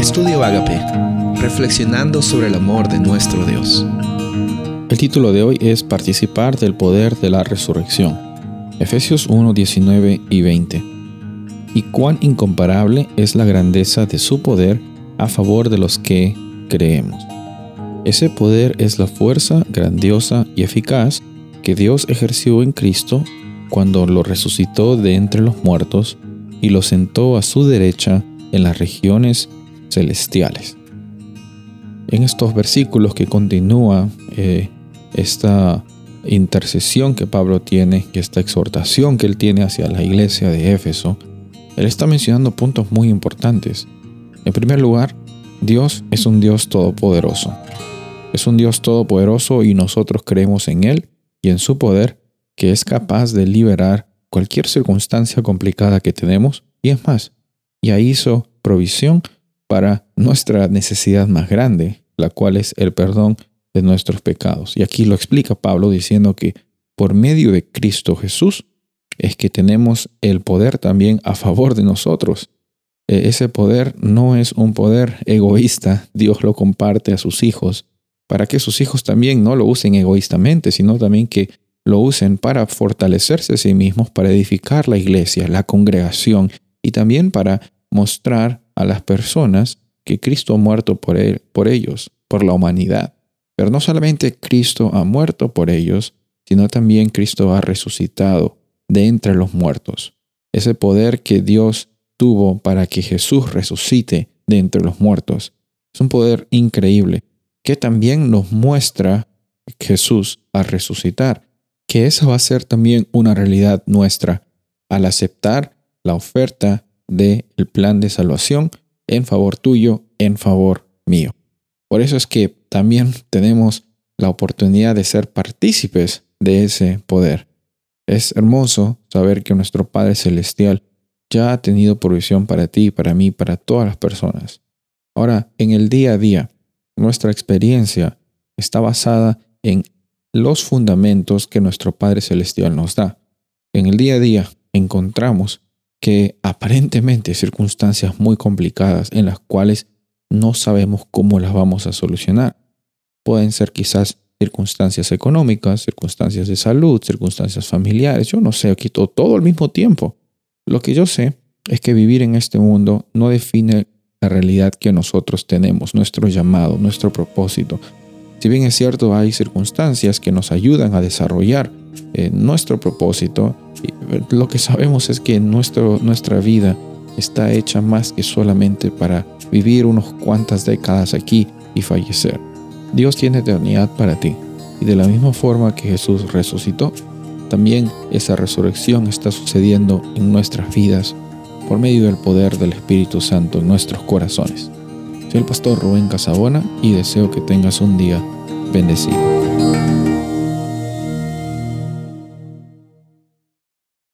Estudio Agape, reflexionando sobre el amor de nuestro Dios. El título de hoy es Participar del poder de la resurrección. Efesios 1, 19 y 20. Y cuán incomparable es la grandeza de su poder a favor de los que creemos. Ese poder es la fuerza grandiosa y eficaz que Dios ejerció en Cristo cuando lo resucitó de entre los muertos y lo sentó a su derecha en las regiones celestiales. En estos versículos que continúa eh, esta intercesión que Pablo tiene y esta exhortación que él tiene hacia la iglesia de Éfeso, él está mencionando puntos muy importantes. En primer lugar, Dios es un Dios todopoderoso. Es un Dios todopoderoso y nosotros creemos en Él y en su poder que es capaz de liberar cualquier circunstancia complicada que tenemos y es más, ya hizo provisión para nuestra necesidad más grande, la cual es el perdón de nuestros pecados. Y aquí lo explica Pablo diciendo que por medio de Cristo Jesús es que tenemos el poder también a favor de nosotros. E, ese poder no es un poder egoísta, Dios lo comparte a sus hijos, para que sus hijos también no lo usen egoístamente, sino también que lo usen para fortalecerse a sí mismos, para edificar la iglesia, la congregación y también para mostrar a las personas que Cristo ha muerto por, él, por ellos, por la humanidad. Pero no solamente Cristo ha muerto por ellos, sino también Cristo ha resucitado de entre los muertos. Ese poder que Dios tuvo para que Jesús resucite de entre los muertos es un poder increíble que también nos muestra Jesús a resucitar, que esa va a ser también una realidad nuestra al aceptar la oferta del plan de salvación en favor tuyo, en favor mío. Por eso es que también tenemos la oportunidad de ser partícipes de ese poder. Es hermoso saber que nuestro Padre Celestial ya ha tenido provisión para ti, para mí, para todas las personas. Ahora, en el día a día, nuestra experiencia está basada en los fundamentos que nuestro Padre Celestial nos da. En el día a día encontramos que aparentemente circunstancias muy complicadas en las cuales no sabemos cómo las vamos a solucionar. Pueden ser quizás circunstancias económicas, circunstancias de salud, circunstancias familiares, yo no sé, aquí todo, todo al mismo tiempo. Lo que yo sé es que vivir en este mundo no define la realidad que nosotros tenemos, nuestro llamado, nuestro propósito. Si bien es cierto, hay circunstancias que nos ayudan a desarrollar eh, nuestro propósito, lo que sabemos es que nuestro, nuestra vida está hecha más que solamente para vivir unos cuantas décadas aquí y fallecer. Dios tiene eternidad para ti. Y de la misma forma que Jesús resucitó, también esa resurrección está sucediendo en nuestras vidas por medio del poder del Espíritu Santo en nuestros corazones. Soy el pastor Rubén Casabona y deseo que tengas un día bendecido.